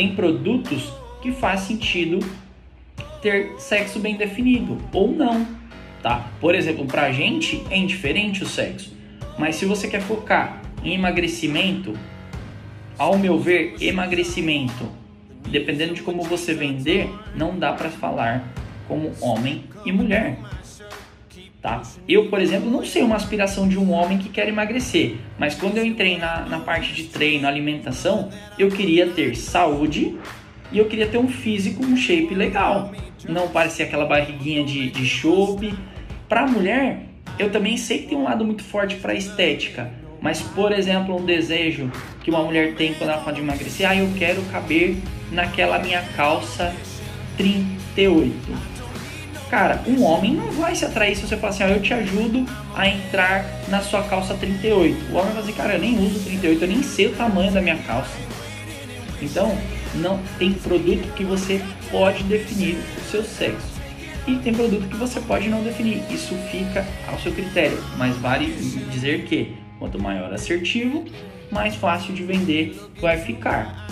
tem produtos que faz sentido ter sexo bem definido ou não, tá? Por exemplo, pra gente é indiferente o sexo, mas se você quer focar em emagrecimento, ao meu ver, emagrecimento, dependendo de como você vender, não dá para falar como homem e mulher. Tá? Eu, por exemplo, não sei uma aspiração de um homem que quer emagrecer, mas quando eu entrei na, na parte de treino, alimentação, eu queria ter saúde e eu queria ter um físico, um shape legal. Não parecer aquela barriguinha de, de chope. Para mulher, eu também sei que tem um lado muito forte para estética, mas, por exemplo, um desejo que uma mulher tem quando ela fala de emagrecer, ah, eu quero caber naquela minha calça 38 Cara, um homem não vai se atrair se você falar assim, "Ah, eu te ajudo a entrar na sua calça 38. O homem vai dizer, assim, cara, eu nem uso 38, eu nem sei o tamanho da minha calça. Então, não tem produto que você pode definir o seu sexo. E tem produto que você pode não definir. Isso fica ao seu critério. Mas vale dizer que quanto maior assertivo, mais fácil de vender vai ficar.